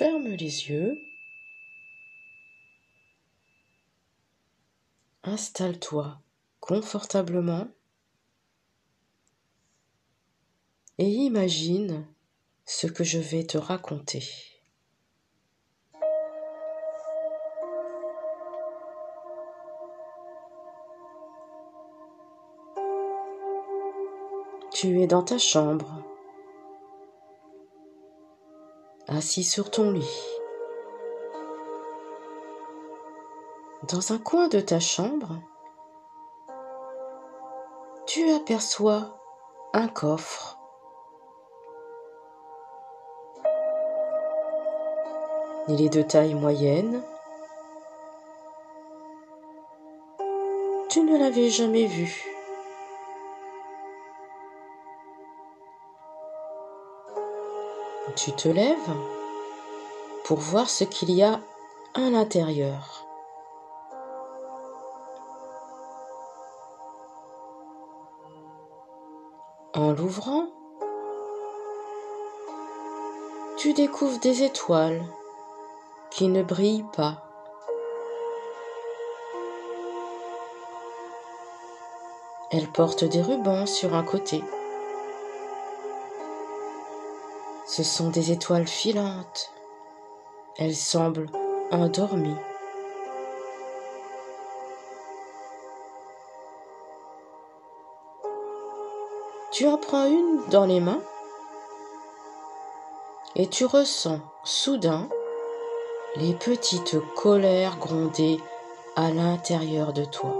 ferme les yeux. Installe-toi confortablement et imagine ce que je vais te raconter. Tu es dans ta chambre, assis sur ton lit. Dans un coin de ta chambre, tu aperçois un coffre. Il est de taille moyenne. Tu ne l'avais jamais vu. Tu te lèves pour voir ce qu'il y a à l'intérieur. En l'ouvrant, tu découvres des étoiles qui ne brillent pas. Elles portent des rubans sur un côté. Ce sont des étoiles filantes. Elles semblent endormies. Tu en prends une dans les mains et tu ressens soudain les petites colères gronder à l'intérieur de toi.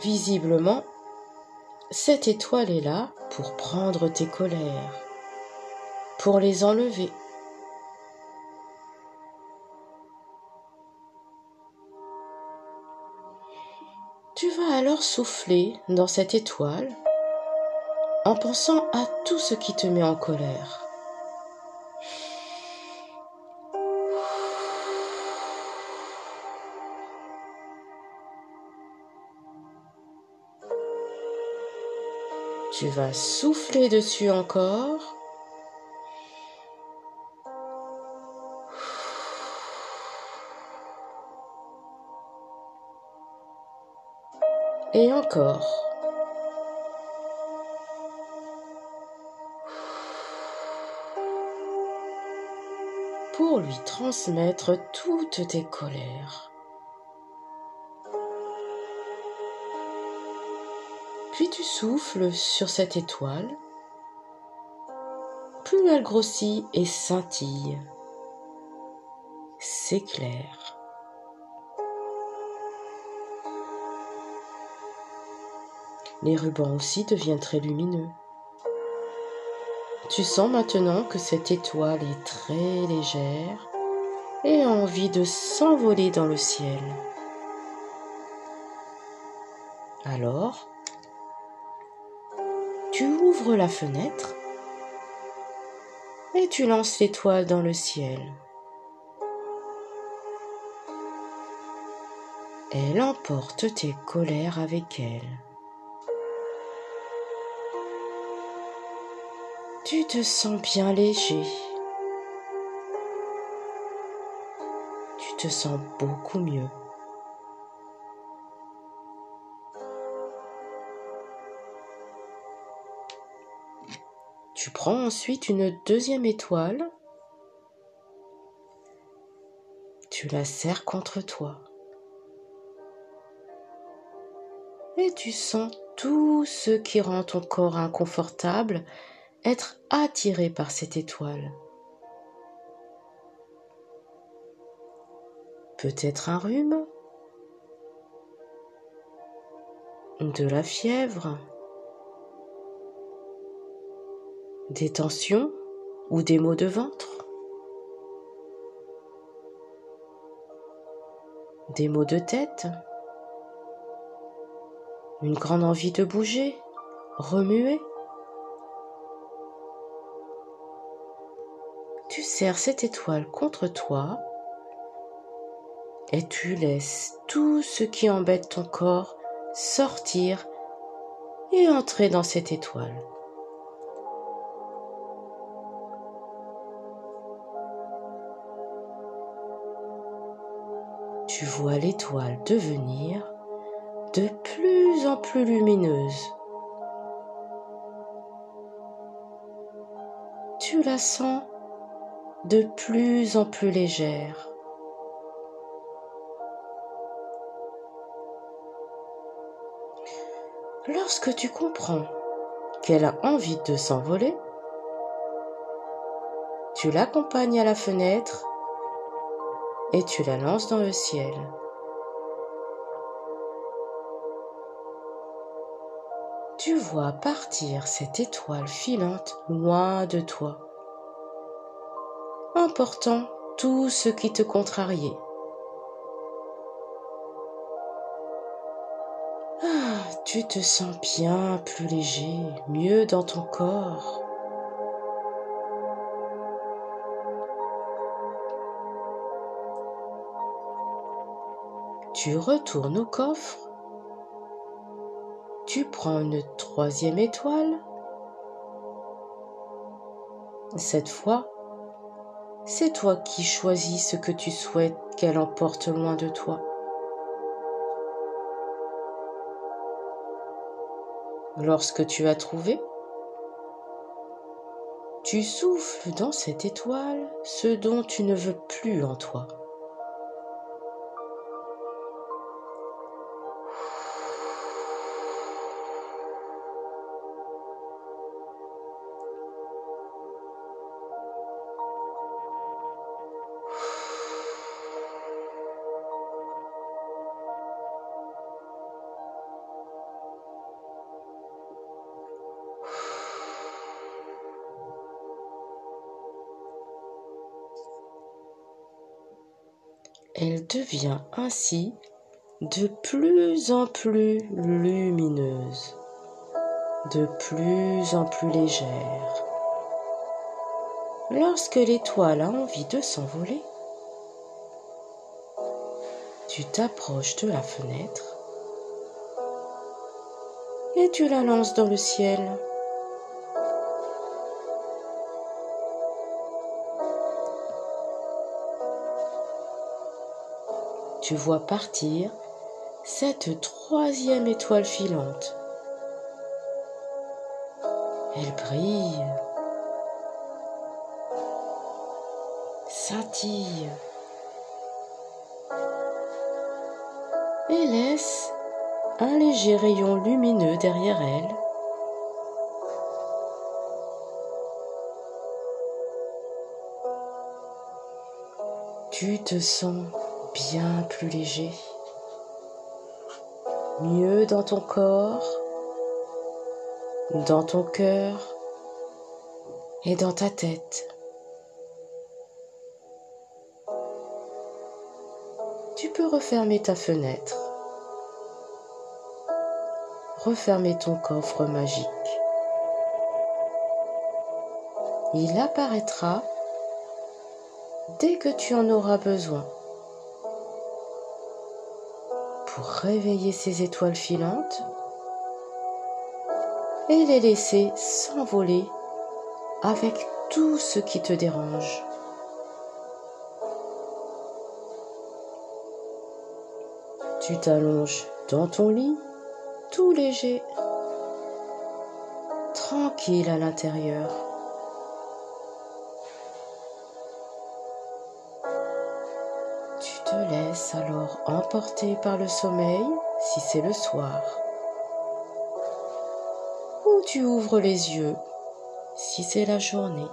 Visiblement, cette étoile est là pour prendre tes colères, pour les enlever. Tu vas alors souffler dans cette étoile en pensant à tout ce qui te met en colère. Tu vas souffler dessus encore. Et encore. Pour lui transmettre toutes tes colères. Puis tu souffles sur cette étoile. Plus elle grossit et scintille, s'éclaire. Les rubans aussi deviennent très lumineux. Tu sens maintenant que cette étoile est très légère et a envie de s'envoler dans le ciel. Alors, tu ouvres la fenêtre et tu lances l'étoile dans le ciel. Elle emporte tes colères avec elle. Tu te sens bien léger. Tu te sens beaucoup mieux. Tu prends ensuite une deuxième étoile. Tu la serres contre toi. Et tu sens tout ce qui rend ton corps inconfortable être attiré par cette étoile. Peut-être un rhume, de la fièvre, des tensions ou des maux de ventre, des maux de tête, une grande envie de bouger, remuer. Tu serres cette étoile contre toi et tu laisses tout ce qui embête ton corps sortir et entrer dans cette étoile. Tu vois l'étoile devenir de plus en plus lumineuse. Tu la sens de plus en plus légère. Lorsque tu comprends qu'elle a envie de s'envoler, tu l'accompagnes à la fenêtre et tu la lances dans le ciel. Tu vois partir cette étoile filante loin de toi, emportant tout ce qui te contrariait. Ah, tu te sens bien plus léger, mieux dans ton corps. Tu retournes au coffre. Tu prends une troisième étoile. Cette fois, c'est toi qui choisis ce que tu souhaites qu'elle emporte loin de toi. Lorsque tu as trouvé, tu souffles dans cette étoile ce dont tu ne veux plus en toi. Elle devient ainsi de plus en plus lumineuse, de plus en plus légère. Lorsque l'étoile a envie de s'envoler, tu t'approches de la fenêtre et tu la lances dans le ciel. Tu vois partir cette troisième étoile filante. Elle brille, scintille et laisse un léger rayon lumineux derrière elle. Tu te sens bien plus léger, mieux dans ton corps, dans ton cœur et dans ta tête. Tu peux refermer ta fenêtre, refermer ton coffre magique. Il apparaîtra dès que tu en auras besoin pour réveiller ces étoiles filantes et les laisser s'envoler avec tout ce qui te dérange. Tu t'allonges dans ton lit, tout léger, tranquille à l'intérieur. Alors emporter par le sommeil si c'est le soir. Ou tu ouvres les yeux si c'est la journée.